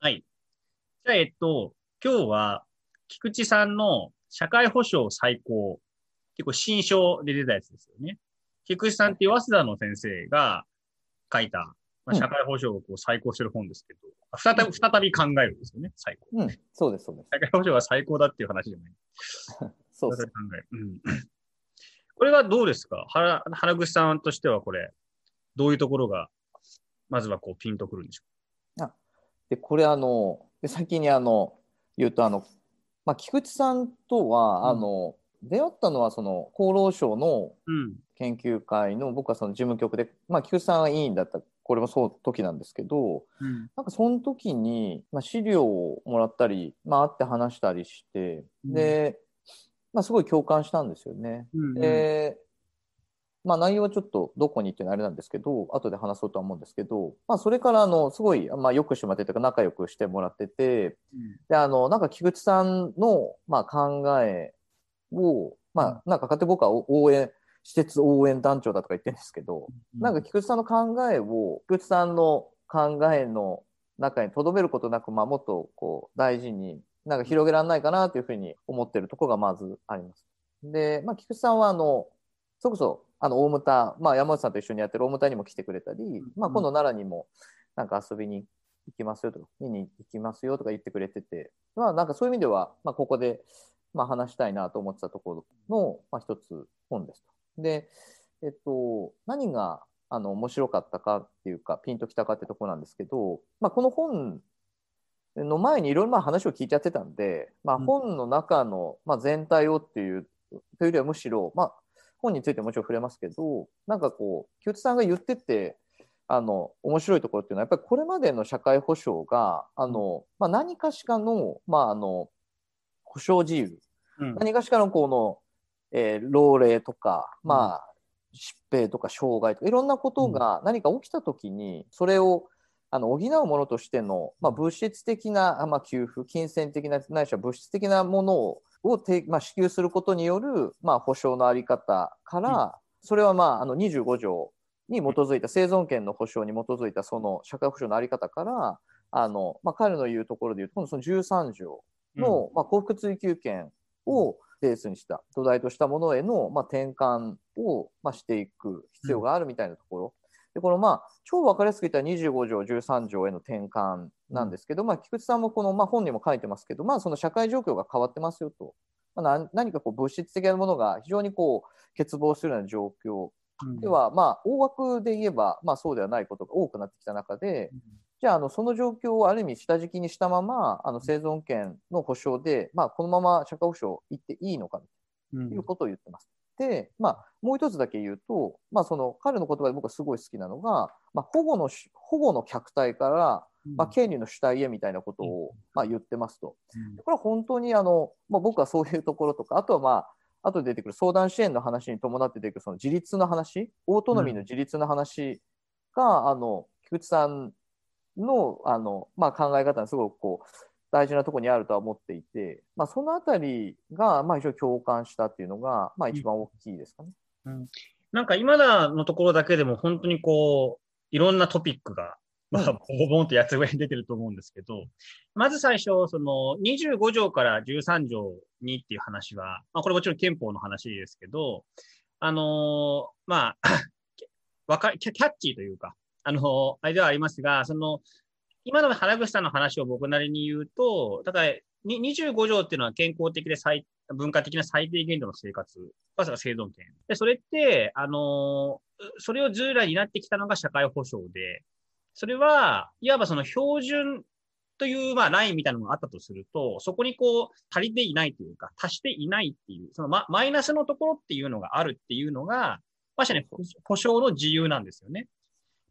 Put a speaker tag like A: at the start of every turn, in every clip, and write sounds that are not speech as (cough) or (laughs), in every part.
A: はい。じゃあ、えっと、今日は、菊池さんの社会保障最高、結構新書で出たやつですよね。菊池さんって早稲田の先生が書いた、まあ、社会保障をこう最高する本ですけど、再び、再び考えるんですよね、最高。
B: うん、そうです、そうです。
A: 社会保障が最高だっていう話じゃない。(laughs)
B: そうです
A: 再び。考える。うん。これはどうですか？原原口さんとしてはこれ、どういうところが、まずはこうピンとくるんでしょ
B: で、これあの、で先にあの、言うとあの、まあ、菊池さんとは、
A: うん
B: あの、出会ったのはその厚労省の
A: ううん。
B: 研究会の僕はその事務局で、まあ、菊池さんは委員だったこれもそう時なんですけど
A: うん。
B: なんかその時に、まあ、資料をもらったり、まあ、会って話したりしてで、まあ、すごい共感したんですよね。
A: うん。
B: で、まあ、内容はちょっとどこにっていうのはあれなんですけど後で話そうとは思うんですけど、まあ、それからあのすごい、まあ、よくしてもらってというか仲良くしてもらってて
A: うん。
B: であのなんか菊池さんの、まあ、考えを、まあ、なんか勝手に僕は応援施設応援団長だとか言ってるんですけど、なんか菊池さんの考えを菊池さんの考えの中にとどめることなく、まあ、もっとこう大事になんか広げられないかなというふうに思ってるところがまずあります。で、まあ、菊池さんはあのそれこそあの大牟田、まあ、山内さんと一緒にやってる大牟田にも来てくれたり、まあ、今度奈良にもなんか遊びに行きますよとか見に行きますよとか言ってくれてて、まあ、なんかそういう意味では、まあ、ここで、まあ、話したいなと思ってたところの、まあ、一つ本ですと。で、えっと、何があの面白かったかっていうかピンときたかってところなんですけど、まあ、この本の前にいろいろまあ話を聞いちゃってたんで、まあ、
A: うん。
B: 本の中のまあ全体をっていうというよりはむしろ、まあ、本についてもちろん触れますけどなんかこう木内さんが言っててあの面白いところっていうのはやっぱりこれまでの社会保障があの、まあ、何かしかの,、まあ、あの保障自由
A: うん。
B: 何かしかのこの、えー老齢とか、まあ、疾病とか障害とかいろんなことが何か起きた時にそれをあの補うものとしての、まあ、物質的な、あまあ、給付金銭的なないしは物質的なものををて、まあ、支給することによる、まあ、保障のあり方から、それは、まあ、あの25条に基づいた生存権の保障に基づいたその社会保障のあり方からあの、まあ、彼の言うところで言うとその13条の、まあ、幸福追求権をベースにした土台としたものへの、まあ、転換を、まあ、していく必要があるみたいなところ、でこのまあ超分かりやすく言ったら25条13条への転換なんですけど、まあ、菊池さんもこの、まあ、本にも書いてますけど、まあ、その社会状況が変わってますよと、まあ、な何かこう物質的なものが非常にこう欠乏するような状況。
A: うん。
B: では、まあ、大枠で言えば、まあ、そうではないことが多くなってきた中で、じゃああのその状況をある意味下敷きにしたままあの生存権の保障で、まあ、このまま社会保障行っていいのか
A: うん。
B: ということを言ってます。で、まあ、もう一つだけ言うと、まあ、その彼の言葉で僕はすごい好きなのが、まあ、保護のし保護の客体から、まあ、権利の主体へみたいなことを、まあ、言ってますと。これは本当にあの、まあ、僕はそういうところとか、あとはまあ、後で出てくる相談支援の話に伴って出てくるその自立の話、オートノミーの自立の話が、あの菊池さんのあの、まあ、考え方にすごくこう大事なところにあるとは思っていて、まあ、そのあたりが、まあ、非常に共感したっていうのが、まあ、一番大きいですかね。
A: なんか今だのところだけでも本当にこう、いろんなトピックが、まあ、
B: うん
A: ボボボンとやつぐらいに出てると思うんですけど、まず最初、その25条から13条にっていう話は、まあ、これもちろん憲法の話ですけど、あのーまあ、(coughs) わかキャキャッチーというか、あのーあれではありますが、その、今の原口さんの話を僕なりに言うと、だから25条っていうのは健康的で最文化的な最低限度の生活、まさか生存権。で、それって、あのそれを従来になってきたのが社会保障で、それは、いわばその標準という、まあ、ラインみたいなのがあったとすると、そこにこう、足りていないというか、足していないっていう、そのママイナスのところっていうのがあるっていうのが、まさに保障の自由なんですよね。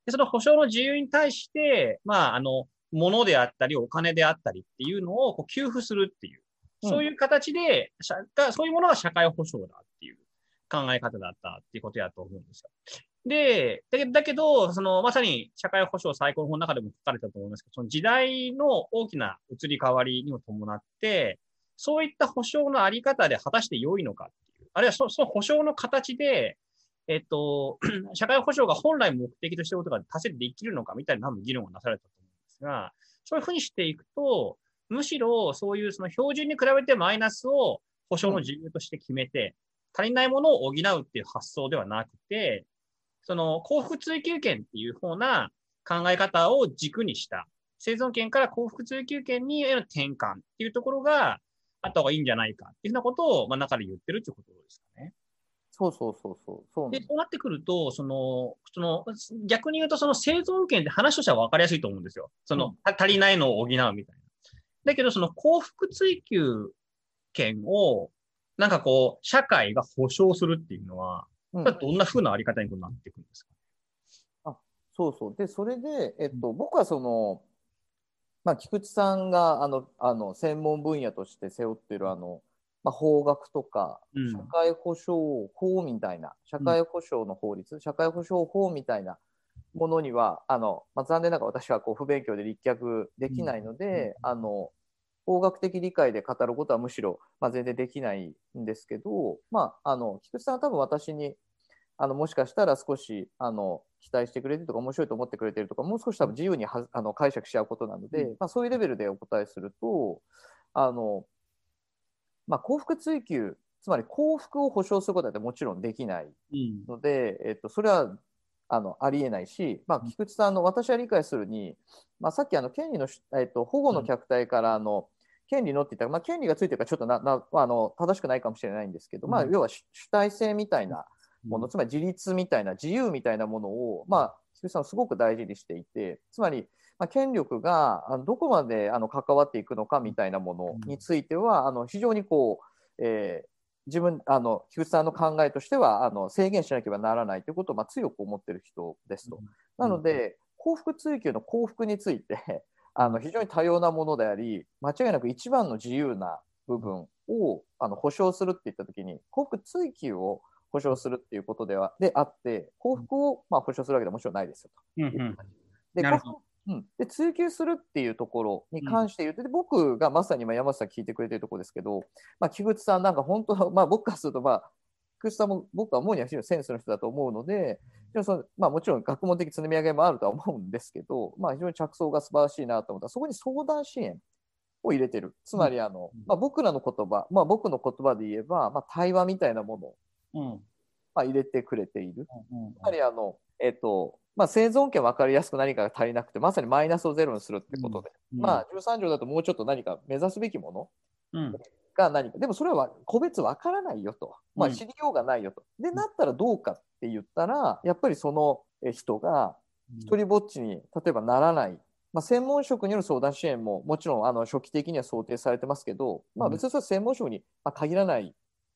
A: で、その保障の自由に対して、まあ、あの、物であったり、お金であったりっていうのをこう給付するっていう、
B: うん
A: そういう形で、社がそういうものが社会保障だっていう考え方だったっていうことやと思うんですよ。で、だけど、そのまさに社会保障最高の本の中でも書かれたと思いますけど、その時代の大きな移り変わりにも伴って、そういった保障のあり方で果たして良いのかっていう、あるいはそその保障の形で、えっと、(clears throat) 社会保障が本来目的としていることが達成できるのかみたいな議論がなされたと思うんですが、そういうふうにしていくと、むしろそういうその標準に比べてマイナスを保証の自由として決めて、足りないものを補うっていう発想ではなくて、その幸福追求権っていうふうな考え方を軸にした、生存権から幸福追求権にへの転換っていうところがあった方がいいんじゃないかっていうふうなことを、まあ、中で言ってるっていうことですかね。
B: そうそうそうそう。そう
A: で、そうなってくると、その、その、逆に言うと、その生存権って話としては分かりやすいと思うんですよ。その、うん、足りないのを補うみたいな。だけど、その幸福追求権を、なんかこう、社会が保障するっていうのは、うん、どんな風なあり方になっていくんですか、
B: あ、そうそう。で、それで、えっと、僕はその、まあ、菊池さんが、あの、あの、専門分野として背負っている、あの、まあ、法学とか、社会保障法みたいな、社会保障の法律、社会保障法みたいなものには、あの、まあ、残念ながら私はこう不勉強で立脚できないので、あの、法学的理解で語ることはむしろ、まあ、全然できないんですけど、まあ、あの菊池さんは多分私にあのもしかしたら少しあの期待してくれてるとか面白いと思ってくれてるとかもう少し多分自由にはあの解釈しちゃうことなので、まあ、そういうレベルでお答えするとあの、まあ、幸福追求つまり幸福を保障することはもちろんできないので、うん、えっと、それはあのありえないし、まあ、菊池さんの私は理解するに、まあ、さっきあの権利の、えっと、保護の客体からあの、権利のって言ったら、まあ、権利がついてるからちょっとななあの正しくないかもしれないんですけど、まあ、要は主体性みたいなもの、つまり自立みたいな自由みたいなものを、まあ、菊池さんはすごく大事にしていてつまり、まあ、権力がどこまであの関わっていくのかみたいなものについてはあの非常にこう、えー、自分あの菊池さんの考えとしてはあの制限しなければならないということを、まあ、強く思っている人ですと。なので幸福追求の幸福について (laughs) あの非常に多様なものであり間違いなく一番の自由な部分をあの保障するって言った時に幸福追求を保障するっていうことではであって幸福をまあ保障するわけではもちろんないですよと。うんうん、でうん、で追求するっていうところに関して言って、うん、僕がまさに今山下さん聞いてくれてるところですけど、まあ、木口さんなんか本当、(laughs) まあ、僕からすると、まあ、菊池さんも僕は思うには非常にセンスの人だと思うので、そのまあ、もちろん学問的積み上げもあるとは思うんですけど、まあ、非常に着想が素晴らしいなと思った。ら、そこに相談支援を入れてる。つまりあの、まあ、僕らの言葉、まあ、僕の言葉で言えば、まあ、対話みたいなものを、まあ、入れてくれている。つまりあの、えっ、と、まあ、生存権分かりやすく何かが足りなくて、まさにマイナスをゼロにするってことで、まあ、13条だともうちょっと何か目指すべきものが何か、でもそれは個別分からないよと、まあ、知りようがないよと。で、なったらどうかって言ったら、やっぱりその人が一人ぼっちに例えばならない。まあ、専門職による相談支援ももちろんあの初期的には想定されてますけど、まあ、別にそれは専門職に限らない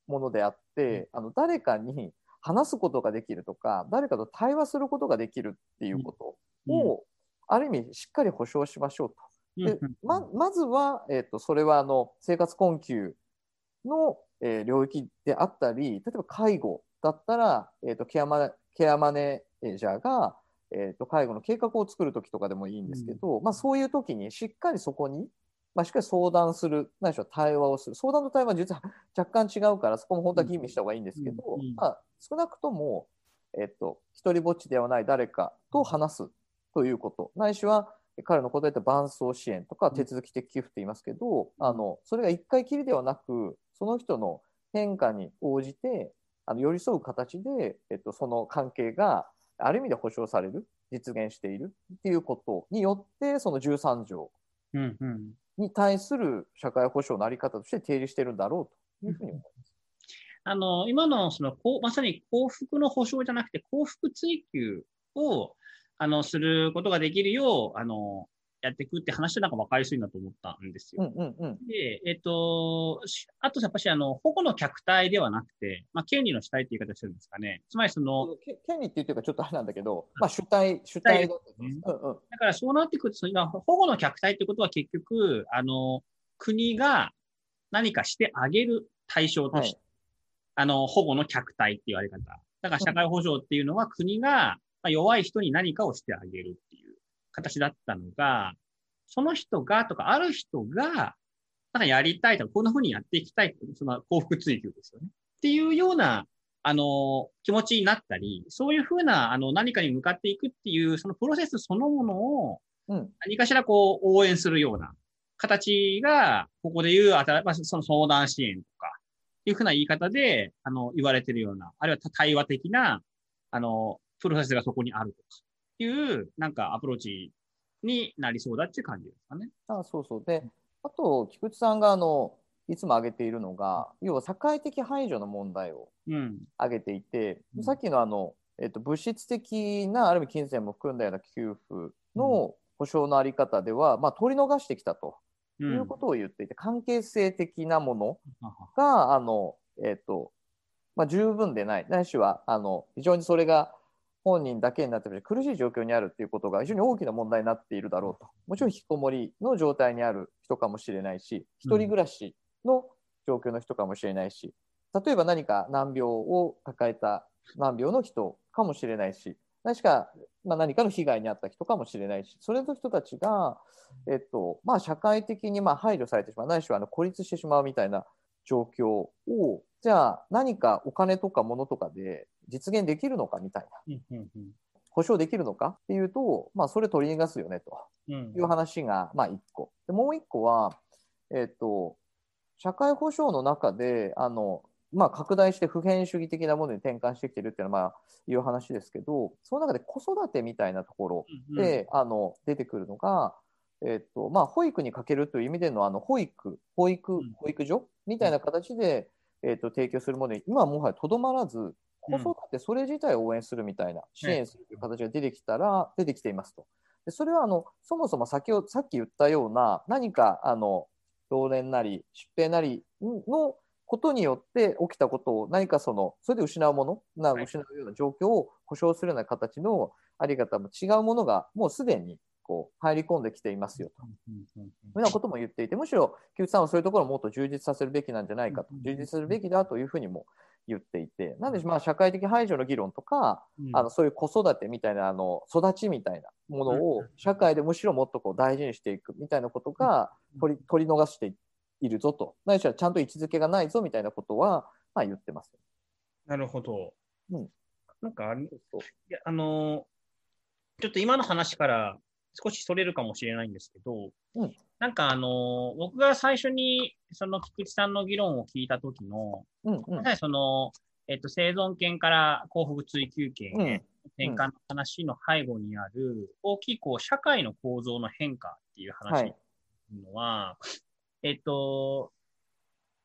B: ものであって、あの誰かに話すことができるとか誰かと対話することができるっていうことを、ある意味しっかり保障しましょうと。でままずは、えーと、それはあの生活困窮の、えー、領域であったり例えば介護だったら、えーと、ケアマケアマネージャーが、えーと、介護の計画を作る時とかでもいいんですけど、うん、まあ、そういう時にしっかりそこに、まあ、しっかり相談するないしは対話をする。相談と対話は実は (laughs) 若干違うからそこも本当は吟味した方がいいんですけど、うん、まあ、少なくとも、えっ、ー、と一人ぼっちではない誰かと話すということ。ないしは彼のことで言った伴走支援とか手続き的寄付って言いますけど、あのそれが1回きりではなくその人の変化に応じてあの寄り添う形で、えっと、その関係がある意味で保障される実現しているっていうことによってその13条に対する社会保障の在り方として定義しているんだろうというふうに思います。
A: あの今のそのまさに幸福の保障じゃなくて幸福追求をあの、することができるよう、あの、やっていくって話でなんか分かりやすいなと思ったんですよ。うんうんうん、で、えっ、と、あとやっぱしあの、保護の客体ではなくて、まあ、権利の主体っていう言い方するんですかね。つまりその、
B: 権利って言ってるかちょっとあれなんだけど、まあ、主体、主体だ、ね
A: うんうん、だからそうなってくると、今、保護の客体ってことは結局、あの、国が何かしてあげる対象として、はい、あの、保護の客体って言われ方。だから社会保障っていうのは国がまあ、弱い人に何かをしてあげるっていう形だったのが、その人がとか、ある人が、なんかやりたいとか、こんな風にやっていきたいその幸福追求ですよね。っていうような、あの、気持ちになったり、そういうふうな、あの、何かに向かっていくっていう、そのプロセスそのものを、
B: うん。
A: 何かしらこう応援するような形が、ここで言う、あたまあ、その相談支援とか、いうふうな言い方で、あの、言われてるような、あるいは対話的な、あの、プロセスがそこにあるとか、いう、なんかアプローチになりそうだっていう感じですかね。
B: あそうそう。で、あと、菊池さんが、あの、いつも挙げているのが、要は社会的排除の問題を
A: うん。
B: 挙げていて、
A: うん
B: さっきのあの、えっと、物質的なある意味金銭も含んだような給付の保障のあり方では、まあ、取り逃してきたと
A: う。
B: いうんことを言っていて、関係性的なものがあの、えっとまあ、十分でないないしはあの非常にそれが本人だけになって苦しい状況にあるっていうことが非常に大きな問題になっているだろうと。もちろん引きこもりの状態にある人かもしれないし一人暮らしの状況の人かもしれないし例えば何か難病を抱えた難病の人かもしれないし何か、まあ、何かの被害に遭った人かもしれないしそれの人たちが、えっとまあ、社会的にまあ配慮されてしまうないしはあの孤立してしまうみたいな状況をじゃあ何かお金とか物とかで実現できるのかみたいな。
A: うんうん
B: 保証できるのかっていうと、まあ、それ取り逃がすよねと。
A: うん。
B: いう話が、まあ、1個。でもう1個は、えっと社会保障の中であの、まあ、拡大して普遍主義的なものに転換してきてるっていうのは、まあ、いう話ですけどその中で子育てみたいなところ
A: うん
B: で、あの出てくるのが、えっとまあ、保育にかけるという意味でのあの保育保育
A: うん。
B: 保育所みたいな形で、えっと提供するものに今はもはやとどまらず子育てそれ自体を応援するみたいな、支援するという形が出てきたら出てきていますと。でそれはあのそもそも先をさっき言ったような何かあの老年なり疾病なりのことによって起きたことを何かそのそれで失うものな
A: はい。
B: 失うような状況を保障するような形のあり方も違うものがもうすでにこう入り込んできていますよと。いうようなことも言っていて、むしろ木内さんはそういうところをもっと充実させるべきなんじゃないかと。
A: うん、
B: 充実するべきだというふうにも言っていて、なんで、まあ、社会的排除の議論とか、
A: うん。
B: あのそういう子育てみたいなあの育ちみたいなもの
A: うん。
B: を社会でむしろもっとこう大事にしていくみたいなことが取り取り逃しているぞと、ないしはちゃんと位置づけがないぞみたいなことは、まあ、言ってます。
A: なるほど。
B: うん。
A: なんかあれ、い
B: そう。
A: やあのーちょっと今の話から少しそれるかもしれないんですけど、
B: うん
A: なんかあのー僕が最初にその菊池さんの議論を聞いた時の、
B: うんうん。
A: その、えっと、生存権から幸福追求権
B: うん。
A: へ転換の話の背後にある大きいこう社会の構造の変化っていう話
B: はい。
A: のは、えっと、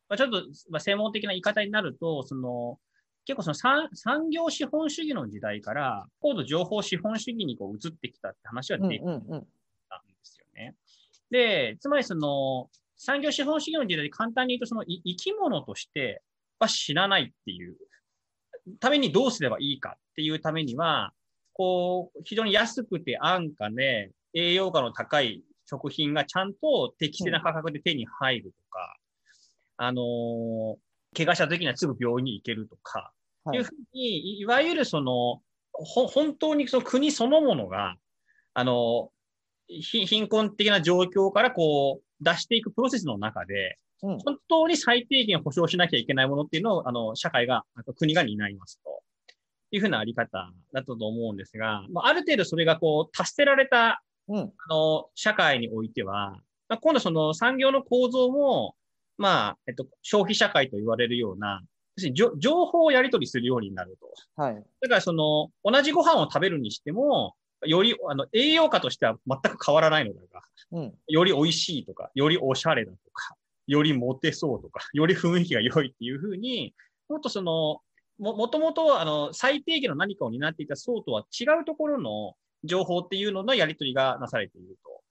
A: まあ、ちょっと、まあ、専門的な言い方になると、その、結構その産産業資本主義の時代から、高度情報資本主義にこう移ってきたって話は
B: うん
A: 出てき
B: うんうん
A: たんでつまりその、産業資本主義の時代で簡単に言うと、そのい生き物としては知らないっていう、ためにどうすればいいかっていうためには、こう、非常に安くて安価で、栄養価の高い食品がちゃんと適正な価格で手に入るとか、あのー怪我した時にはすぐ病院に行けるとか、
B: はい。
A: いうふうに、いいわゆるその、ほ、本当にその国そのものが、あの、ひ貧困的な状況からこう、出していくプロセスの中で、
B: うん
A: 本当に最低限保障しなきゃいけないものっていうのを、あの、社会が、国が担いますと。いうふうなあり方だったと思うんですが、まあ、ある程度それがこう、達せられた、
B: うん
A: あの、社会においては、まあ、今度その産業の構造も、まあ、えっと、消費社会と言われるような、情報をやり取りするようになると。
B: はい
A: だからその、同じご飯を食べるにしても、より、あの、栄養価としては全く変わらないのだが、
B: うん
A: より美味しいとか、よりおしゃれだとか、よりモテそうとか、(laughs) より雰囲気が良いっていうふうに、もっとその、も、もともと、あの、最低限の何かを担っていた層とは違うところの情報っていうののやり取りがなされていると。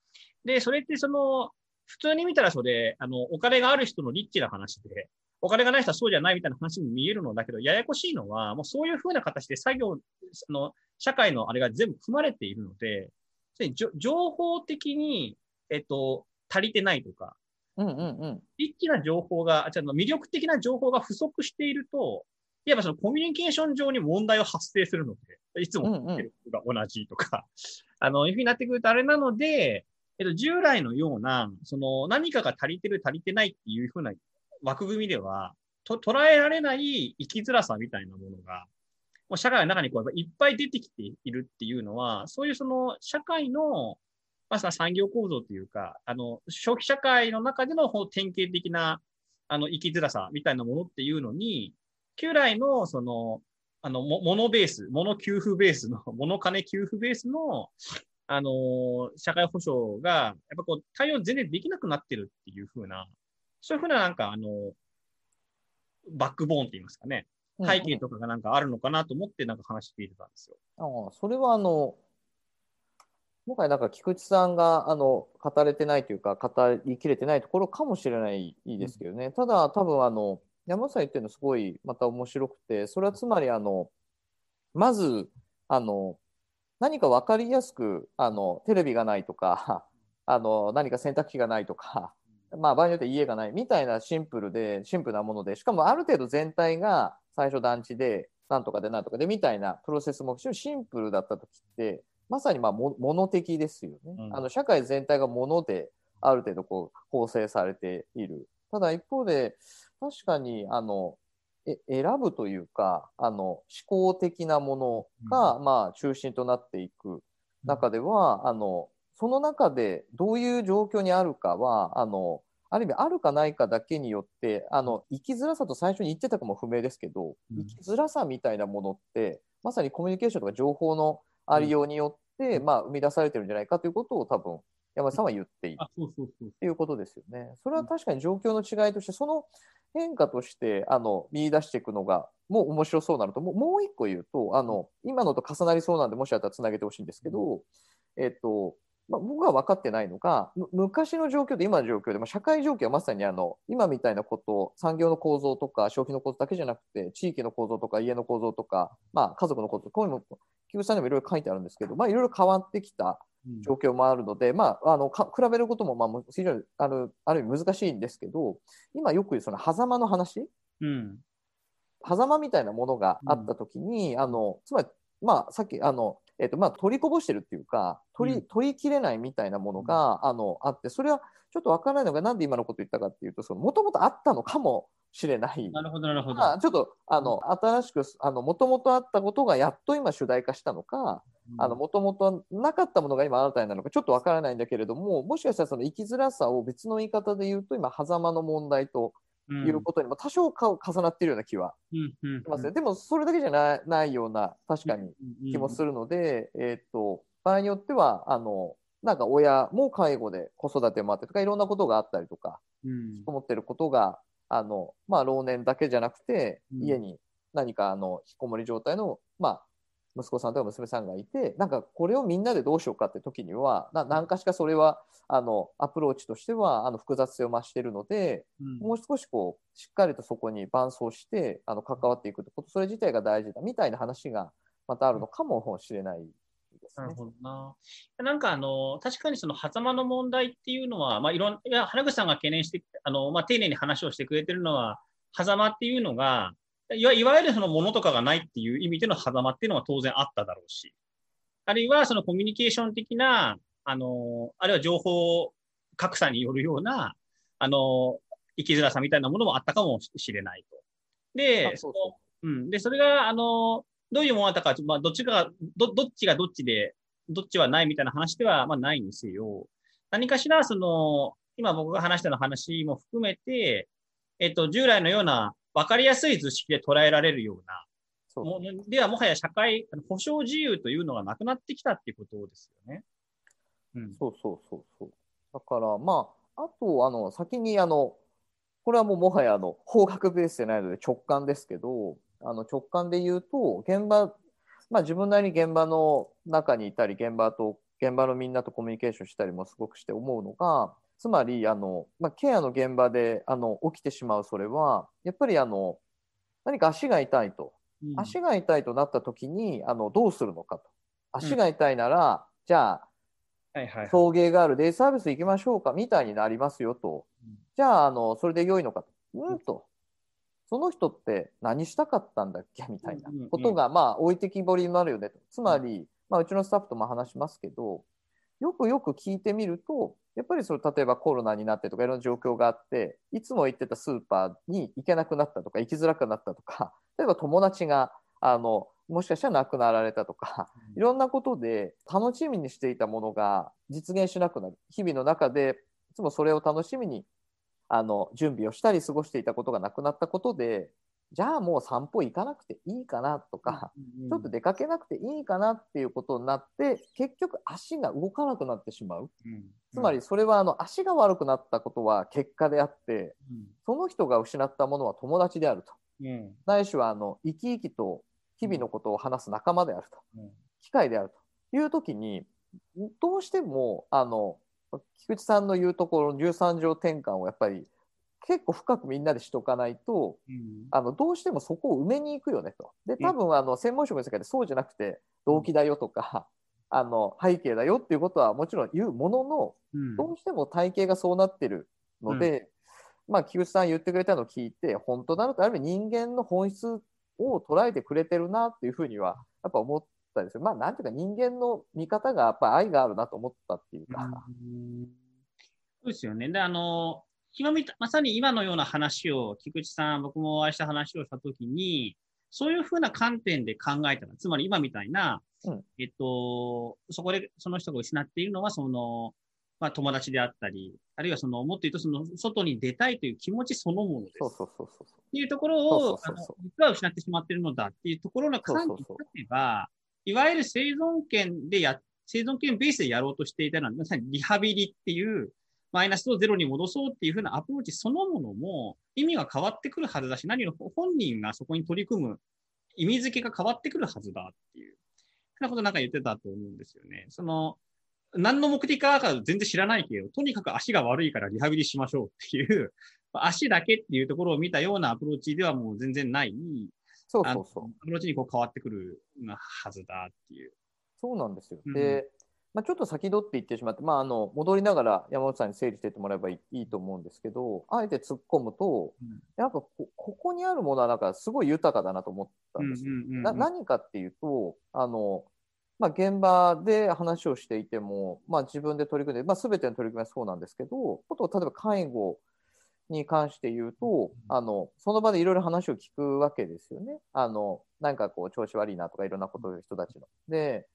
A: で、それってその、普通に見たらそれ、あの、お金がある人のリッチな話で、お金がない人はそうじゃないみたいな話に見えるのだけど、ややこしいのは、もうそういうふうな形で作業、その、社会のあれが全部組まれているので、情報的に、えっと、足りてないとか、
B: うんうんうん。
A: リッチな情報が、あちょっと魅力的な情報が不足していると、いわばそのコミュニケーション上に問題を発生するので、いつも言ってるが同じとか、あの、いうふうになってくるとあれなので、えっと、従来のような、その何かが足りてる足りてないっていうふうな枠組みでは、と捉えられない生きづらさみたいなものが、もう社会の中にこういっぱい出てきているっていうのは、そういうその社会の、まあ、産業構造というか、あの、消費社会の中での典型的な、あの、生きづらさみたいなものっていうのに、旧来の、その、あの、も、モノベース、モノ給付ベースの、(laughs) モノ金給付ベースの、あの、社会保障が、やっぱこう、対応全然できなくなってるっていうふうな、そういうふうななんか、あの、バックボーンって言いますかね。背景とかがなんかあるのかなと思って、なんか話していたんですよ。
B: ああ、それはあの、今回なんか菊池さんがあの語れてないというか語りきれてないところかもしれないですけどね、うん、ただ多分あの山下言ってるのすごいまた面白くてそれはつまりあのまずあの何か分かりやすくあのテレビがないとかあの何か洗濯機がないとか、まあ、場合によって家がないみたいなシンプルでシンプルなものでしかもある程度全体が最初団地でなんとかでなんとかでみたいなプロセスも非常にシンプルだった時ってまさにまあも物的ですよね、うん、あの社会全体が物である程度こう構成されている。ただ一方で確かにあのえ選ぶというかあの思考的なものが、うん、まあ、中心となっていく中では、うん、あのその中でどういう状況にあるかはあのある意味あるかないかだけによってあの生きづらさと最初に言ってたかも不明ですけど、生きづらさみたいなものってまさにコミュニケーションとか情報のありようによって、うん、まあ、生み出されてるんじゃないかということを多分山田さんは言っている。ということですよね。それは確かに状況の違いとしてその変化としてあの見出していくのがもう面白そうなのともう一個言うとあの今のと重なりそうなんでもしあったらつなげてほしいんですけど、えっとまあ、僕は分かってないのが昔の状況で今の状況で、まあ、社会状況はまさにあの今みたいなこと産業の構造とか消費の構造だけじゃなくて地域の構造とか家の構造とか、まあ、家族の構造こういうの菊さんにもいろいろ書いてあるんですけど、まあ、いろいろ変わってきた状況もあるので、うん、まあ、あの比べることもまあ非常にあるある意味難しいんですけど今よく言うその狭間の話、うん、狭間みたいなものがあった時に、うん、あのつまり、まあ、さっきあのえーとまあ、取りこぼしてるっていうか取り取りきれないみたいなものが、うん、あのあってそれはちょっと分からないのがなんで今のこと言ったかっていうともともとあったのかもしれない。
A: なるほどなるほど。
B: まあ、ちょっとあの新しくもともとあったことがやっと今主題化したのかもともとなかったものが今新たになるのかちょっと分からないんだけれどももしかしたらその生きづらさを別の言い方で言うと今狭間の問題ということにも多少か重なっているような気はしますね。でもそれだけじゃないないような確かに気もするので、えっと場合によってはあのなんか親も介護で子育てもあってとかいろんなことがあったりとか、うん、思ってることがあの、まあ、老年だけじゃなくて家に何かあの引きこもり状態の、まあ、息子さんとか娘さんがいてなんかこれをみんなでどうしようかって時には何かしかそれはあのアプローチとしてはあの複雑性を増しているので、うん、もう少しこうしっかりとそこに伴走してあの関わっていくってことそれ自体が大事だみたいな話がまたあるのかもしれないですね。なるほど
A: な。なんかあの確かにその狭間の問題っていうのは、まあ、いろんいや原口さんが懸念してあの、まあ、丁寧に話をしてくれてるのは狭間っていうのがいわいわゆるそのものとかがないっていう意味での狭間っていうのは当然あっただろうし、あるいはそのコミュニケーション的な、あの、あるいは情報格差によるような、あの、生きづらさみたいなものもあったかもしれないと。で、そうそううん。で、それが、あの、どういうものだったか、まあ、どっちが、ど、どっちがどっちで、どっちはないみたいな話では、まあ、ないんですよ。何かしら、その、今僕が話したの話も含めて、えっと、従来のような分かりやすい図式で捉えられるような、もではもはや社会、保障自由というのがなくなってきたっていうことですよね。
B: うん、そうそうそうそう。だから、まあ、あと、あの、先に、あの、これはもうもはやあの法学ベースじゃないので直感ですけど、あの直感で言うと、現場、まあ、自分なりに現場の中にいたり、現場と、現場のみんなとコミュニケーションしたりもすごくして思うのが、つまりあの、まあ、ケアの現場であの起きてしまうそれはやっぱりあの何か足が痛いと、うん、足が痛いとなった時にあのどうするのかと。足が痛いなら、うん、じゃあ、はいはいはい、送迎があるデイサービス行きましょうかみたいになりますよと、うん、じゃああのそれで良いのかと。うん。と。その人って何したかったんだっけみたいなことが、まあ置いてきぼりになるよねと。つまり、まあ、うちのスタッフとも話しますけどよくよく聞いてみるとやっぱりそれ例えばコロナになってとかいろんな状況があっていつも行ってたスーパーに行けなくなったとか行きづらくなったとか (laughs) 例えば友達があのもしかしたら亡くなられたとか、いろんなことで楽しみにしていたものが実現しなくなる。日々の中で、いつもそれを楽しみにあの準備をしたり過ごしていたことがなくなったことで、じゃあもう散歩行かなくていいかなとか、ちょっと出かけなくていいかなっていうことになって結局足が動かなくなってしまう、つまりそれはあの足が悪くなったことは結果であって、その人が失ったものは友達であると、ないしはあの生き生きと日々のことを話す仲間であると、機会であるという時にどうしてもあの菊池さんの言うところの13条転換をやっぱり結構深くみんなでしとかないと、あのどうしてもそこを埋めに行くよねと。で多分あの専門職の世界でそうじゃなくて動機だよとか、あの背景だよっていうことはもちろん言うものの、どうしても体系がそうなってるので、まあ菊池さん言ってくれたのを聞いて本当だなとある意味人間の本質を捉えてくれてるなっていうふうにはやっぱ思ったんですよ。まあなんていうか人間の見方がやっぱ愛があるなと思ったっていうか。
A: そうですよね。であの今みたまさに今のような話を菊池さん、僕もお会いした話をしたときに、そういうふうな観点で考えたら、つまり今みたいな、
B: うん、
A: えっと、そこでその人が失っているのは、その、まあ、友達であったり、あるいはその、もっと言うと、その、外に出たいという気持ちそのものです。
B: そうそうそうそう。
A: っていうところを、実は失ってしまっているのだっていうところの観点に立てば、いわゆる生存権でや、生存権ベースでやろうとしていたのは、まさにリハビリっていう、マイナスをゼロに戻そうっていうふうなアプローチそのものも意味が変わってくるはずだし、何より本人がそこに取り組む意味付けが変わってくるはずだっていう、ふうなことなんか言ってたと思うんですよね。その、何の目的かか全然知らないけど、とにかく足が悪いからリハビリしましょうっていう、足だけっていうところを見たようなアプローチではもう全然ない、
B: そうそうそう。
A: アプローチにこう変わってくるはずだっていう。
B: そうなんですよ。で、まあ、ちょっと先取って言ってしまって、まあ、あの戻りながら山本さんに整理していってもらえばいいと思うんですけどあえて突っ込むと、うん、やっぱここにあるものはなんかすごい豊かだなと思ったんですよ。何かっていうとあの、まあ、現場で話をしていても、まあ、自分で取り組んで、まあ、全ての取り組みはそうなんですけどこと例えば介護に関して言うと、あのその場でいろいろ話を聞くわけですよね。あのなんかこう調子悪いなとかいろんなことを言う人たちの。で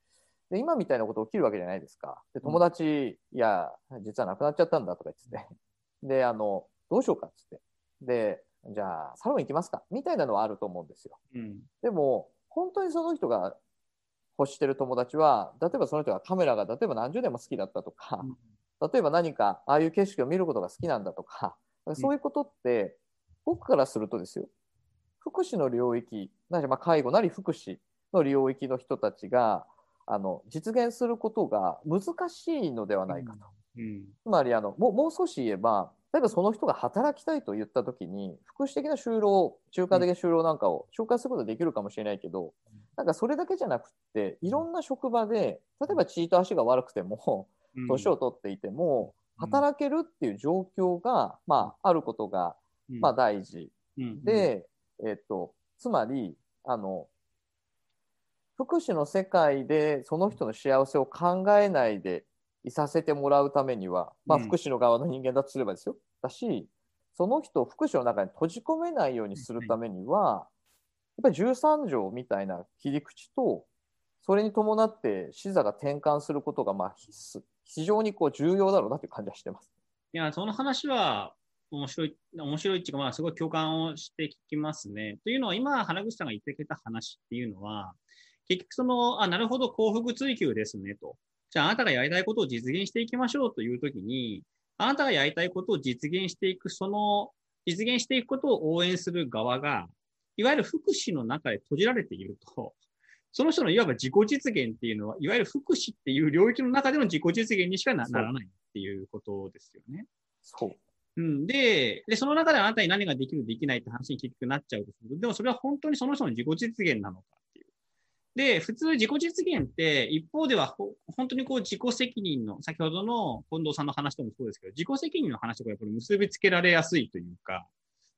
B: で今みたいなこと起きるわけじゃないですか。で友達、いや、実は亡くなっちゃったんだとか言ってて、で、あの、どうしようかっつって。で、じゃあ、サロン行きますか。みたいなのはあると思うんですよ。
A: うん、
B: でも、本当にその人が欲してる友達は、例えばその人がカメラが例えば何十年も好きだったとか、うん、例えば何かああいう景色を見ることが好きなんだとか、そういうことって、僕からするとですよ、福祉の領域、なまあ介護なり福祉の領域の人たちが、あの実現することが難しいのではないかと。
A: うん。うん、
B: つまりあのもうもう少し言えば例えばその人が働きたいと言った時に福祉的な就労中華的な就労なんかを紹介することができるかもしれないけど、うん、なんかそれだけじゃなくっていろんな職場で例えば血と足が悪くても年を取っていても働けるっていう状況が、まあ、あることが、まあ、大事。で、えっと、つまりあの福祉の世界でその人の幸せを考えないでいさせてもらうためには、まあ、福祉の側の人間だとすればですよ。だし、その人を福祉の中に閉じ込めないようにするためには、やっぱり13条みたいな切り口と、それに伴って視座が転換することがまあ必須、非常にこう重要だろうなという感じはしてます。
A: いや、その話は面白い、面白いっていうか、まあ、すごい共感をして聞きますね。というのは、今、原口さんが言ってくれた話っていうのは、結局その、あ、なるほど、幸福追求ですねと。じゃあ、あなたがやりたいことを実現していきましょうというときに、あなたがやりたいことを実現していく、その、実現していくことを応援する側が、いわゆる福祉の中で閉じられていると、その人のいわば自己実現っていうのは、いわゆる福祉っていう領域の中での自己実現にしかならないっていうことですよね。
B: そう。
A: うん、でで、その中であなたに何ができる、できないって話に結局なっちゃうとすると、でもそれは本当にその人の自己実現なのか。で、普通自己実現って一方では本当にこう自己責任の、先ほどの近藤さんの話ともそうですけど、自己責任の話とかやっぱり結びつけられやすいというか、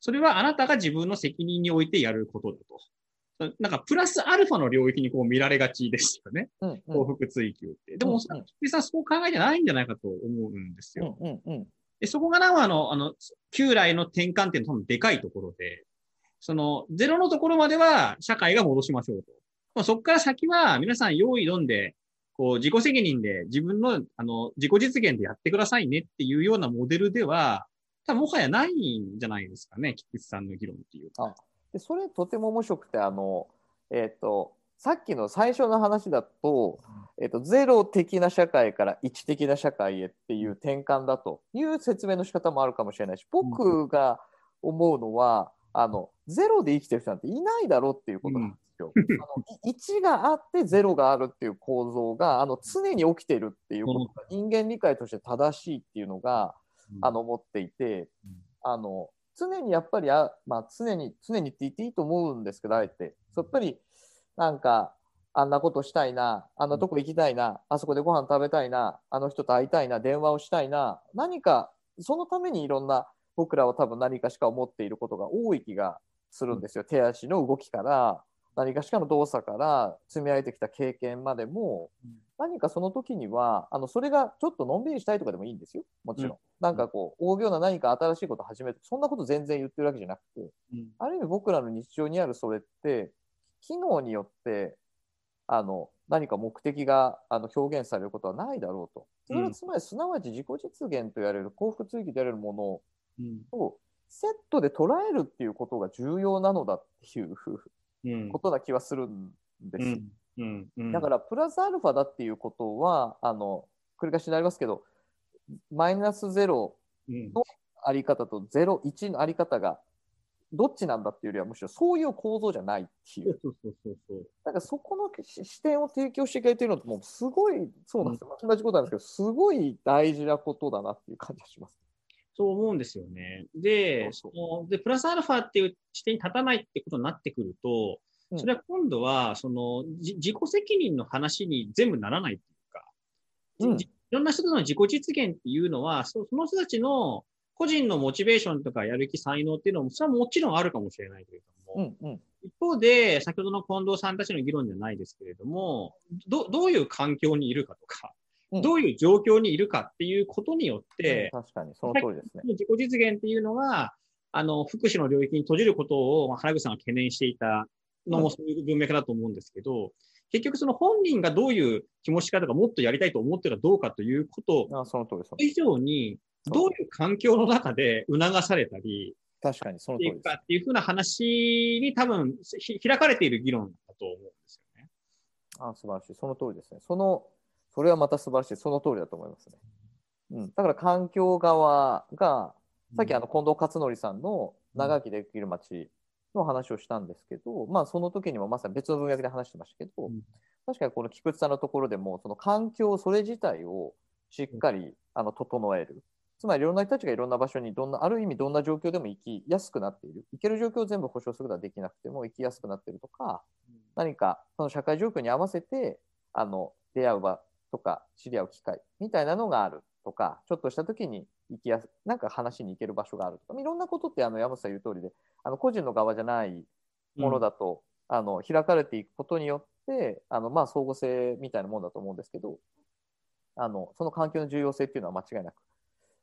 A: それはあなたが自分の責任においてやることだと。なんかプラスアルファの領域にこう見られがちですよね。
B: うんうん、
A: 幸福追求って。でも、菊、うん、池さんそう考えてないんじゃないかと思うんですよ。
B: うんうんうん
A: でそこがなんかあの、あの、旧来の転換点のでかいところで、その、ゼロのところまでは社会が戻しましょうと。もうそこから先は皆さん用意どんで、こう自己責任で自分のあの自己実現でやってくださいねっていうようなモデルでは、多分もはやないんじゃないですかね、菊池さんの議論っていう
B: あでそれとても面白くてあの、えっ、とさっきの最初の話だと,、えー、とゼロ的な社会から1的な社会へっていう転換だという説明の仕方もあるかもしれないし僕が思うのはあのゼロで生きてる人なんていないだろうっていうことなんですよ。あの1があって0があるっていう構造があの常に起きてるっていうことが人間理解として正しいっていうのが、あの思っていて、あの常にやっぱりあ、まあ、常に常にって言っていいと思うんですけどあえて。やっぱりなんかあんなことしたいなあんなとこ行きたいなあそこでご飯食べたいなあの人と会いたいな電話をしたいな何かそのためにいろんな僕らは多分何かしか思っていることが多い気がするんですよ、手足の動きから何かしかの動作から積み上げてきた経験までも、何かその時にはあのそれがちょっとのんびりしたいとかでもいいんですよ。もちろん、うん、なんかこう大行な何か新しいことを始めるそんなこと全然言ってるわけじゃなくて、うん、ある意味僕らの日常にあるそれって機能によってあの何か目的があの表現されることはないだろうと。それはつまりすなわち自己実現と言われる幸福追求と言われるものをセットで捉えるっていうことが重要なのだっていうことな気はするんです。うんうん、だからプラスアルファだっていうことはあの繰り返しになりますけどマイナスゼロのあり方とゼロ1のあり方がどっちなんだっていうよりはむしろそういう構造じゃないっていう。そうそうそうそう。だからそこの視点を提供してくれてるのってもうすごいそうなんですよ、うん、同じことなんですけどすごい大事なことだなっていう感じがします。
A: そう思うんですよね。で、そのでプラスアルファっていう視点に立たないってことになってくると、それは今度はその自己責任の話に全部ならないっていうか、うん、いろんな人の自己実現っていうのはその人たちの個人のモチベーションとかやる気、才能っていうのも、それはもちろんあるかもしれないけれども、うんうん、一方で、先ほどの近藤さんたちの議論じゃないですけれども、どどういう環境にいるかとか、うん、どういう状況にいるかっていうことによって、
B: うん、確かに、その通りですね。
A: 自己実現っていうのは、あの、福祉の領域に閉じることを原口さんが懸念していたのもそういう文脈だと思うんですけど、うん、結局その本人がどういう気持ち方がもっとやりたいと思ってるかどうかということ以上に、どういう環境の中で促されたり、
B: 確かにその通り
A: かっていうふうな話に多分開かれている議論だと思うんですよね。
B: あ素晴らしい。その通りですね。その、それはまた素晴らしい。その通りだと思いますね。うん。だから環境側が、さっきあの近藤克則さんの長生きできる街の話をしたんですけど、うん、まあその時にもまさに別の文脈で話してましたけど、うん、確かにこの菊池さんのところでも、その環境それ自体をしっかりあの整える。つまりいろんな人たちがいろんな場所にどんなある意味どんな状況でも生きやすくなっている行ける状況を全部保障することはできなくても生きやすくなっているとか、うん、何かその社会状況に合わせてあの出会う場とか知り合う機会みたいなのがあるとかちょっとした時に行きやすなんか話に行ける場所があるとかいろんなことってあの山本さん言う通りであの個人の側じゃないものだと、うん、あの開かれていくことによってあのまあ相互性みたいなものだと思うんですけどあのその環境の重要性っていうのは間違いなく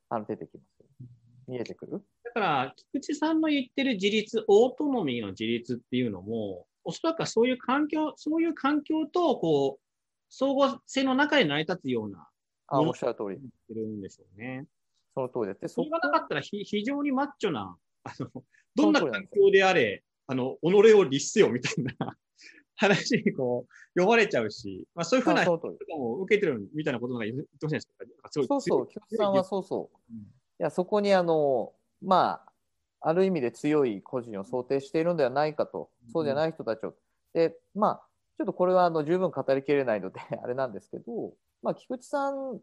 B: あの出てきます。見えてくる？
A: だから、菊池さんの言ってる自立、オートノミーの自立っていうのも、おそらくそういう環境、そういう環境と、こう、相互性の中で成り立つような、
B: あ、おっしゃる通り。
A: てるんでしょうね。
B: その通りで
A: す。それがなかったら非常にマッチョな、あの、どんな環境であれ、あの、己を律せよみたいな (laughs) 話にこう、呼ばれちゃうし、まあそういうふうな人も受けてるみたいなことが言ってほしいんですけ
B: ど、そうそう、菊池さんはそうそう。うん、いや、そこにあの、まあ、ある意味で強い個人を想定しているのではないかと、そうじゃない人たちを。で、まあ、ちょっとこれはあの十分語りきれないので (laughs) あれなんですけど、まあ、菊池さん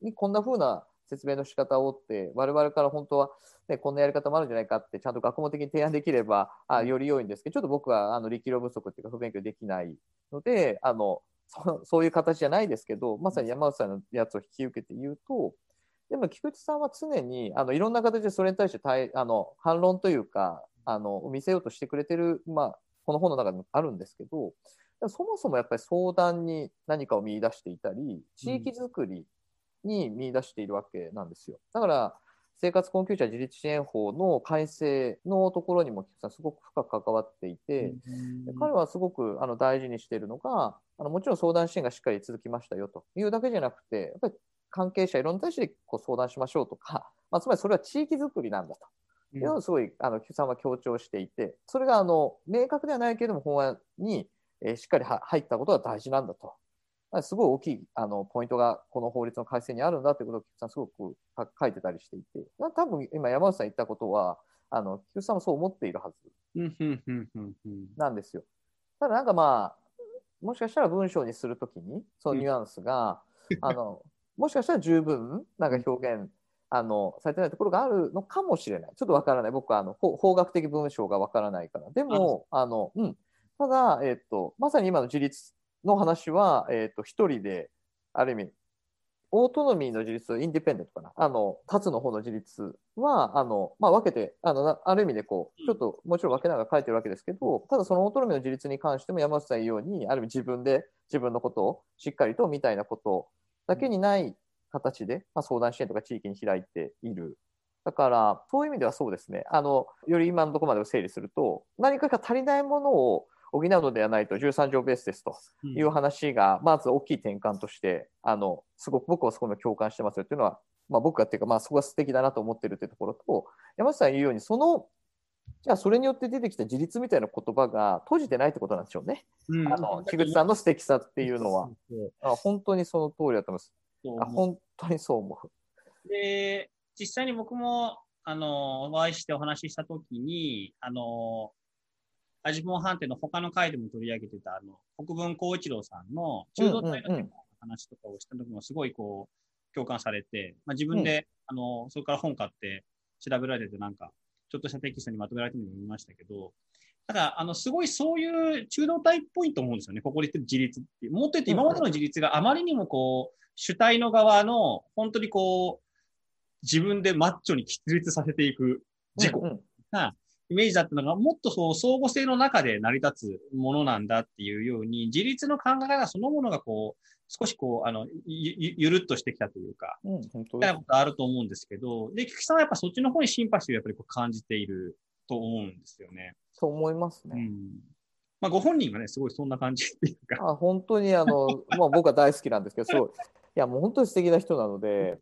B: にこんなふうな説明の仕方をって我々から本当は、ね、こんなやり方もあるんじゃないかってちゃんと学問的に提案できればあより良いんですけどちょっと僕はあの力量不足っていうか不勉強できないのであのそそういう形じゃないですけどまさに山内さんのやつを引き受けて言うとでも菊池さんは常にあのいろんな形でそれに対して対あの反論というかあの見せようとしてくれてる、まあ、この本の中にもあるんですけどそもそもやっぱり相談に何かを見出していたり地域づくりに見出しているわけなんですよ。だから生活困窮者自立支援法の改正のところにも菊池さんすごく深く関わっていて、で彼はすごくあの大事にしているのがあのもちろん相談支援がしっかり続きましたよというだけじゃなくてやっぱり関係者いろんな人にこう相談しましょうとか、(laughs) まあ、つまりそれは地域づくりなんだと。いうのをすごいあの菊池さんは強調していてそれがあの明確ではないけれども法案に、えーしっかりは入ったことが大事なんだと。すごい大きいあのポイントがこの法律の改正にあるんだということを菊池さんすごくか書いてたりしていて、まあ、多分今山内さん言ったことはあの菊池さんもそう思っているはず。
A: うんうんうんうんうん。
B: なんですよ。ただなんかまあもしかしたら文章にするときにそのニュアンスが、あのもしかしたら十分なんか表現あのされてないところがあるのかもしれない。ちょっとわからない。僕はあの法法学的文章がわからないから。でもあの、うん、ただ、えっとまさに今の自立の話は、えっと一人である意味オートノミーの自立インディペンデントかなあの立つの方の自立はあの、まあ、分けてあのなある意味でこうちょっともちろん分けながら書いてるわけですけどただそのオートノミーの自立に関しても山内さん言うようにある意味自分で自分のことをしっかりとみたいなことだけにない形で、まあ、相談支援とか地域に開いている。だから、そういう意味ではそうですね。あの、より今のところまでを整理すると、何かが足りないものを補うのではないと13条ベースですという話が、まず大きい転換として、あの、すごく僕はそこに共感してますよっていうのは、まあ僕がっていうか、まあそこが素敵だなと思ってるっていうところと、山下さん言うように、その、じゃあそれによって出てきた自立みたいな言葉が閉じてないってことなんでしょうね。
A: うん
B: あの、木口さんの素敵さっていうのは。あ本当にその通りだと思います。あ本当にそう思う。
A: で、実際に僕も、あの、お会いしてお話ししたときに、あの、アジモン判定の他の回でも取り上げてた、あの、国分光一郎さんの中道体の話とかをした時もすごいこう、共感されて、まあ、自分で、あの、それから本買って調べられてなんか、ちょっとしたテキストにまとめられてるのを見ましたけど、ただ、あの、すごいそういう中道体っぽいと思うんですよね、ここで言ってる自立って。もっと言って今までの自立があまりにもこう、主体の側の、本当にこう、自分でマッチョに喫立させていく自己
B: うんうん。
A: なイメージだったのが、もっとそう相互性の中で成り立つものなんだっていうように、自立の考え方そのものがこう、少しこう、あの、ゆ、ゆゆるっとしてきたというか、
B: うん、本当
A: みたいなことあると思うんですけど、で、菊池さんはやっぱそっちの方にシンパシーをやっぱりこう感じていると思うんですよね。
B: そう思いますね。
A: うん。まあ、ご本人がね、すごいそんな感じっていうか、
B: あ本当にあの、(laughs) まあ、僕は大好きなんですけど、そういやもう本当に素敵な人なので、